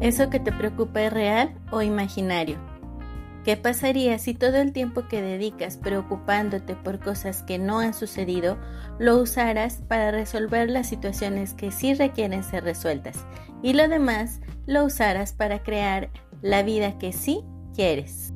¿Eso que te preocupa es real o imaginario? ¿Qué pasaría si todo el tiempo que dedicas preocupándote por cosas que no han sucedido lo usaras para resolver las situaciones que sí requieren ser resueltas y lo demás lo usaras para crear la vida que sí quieres?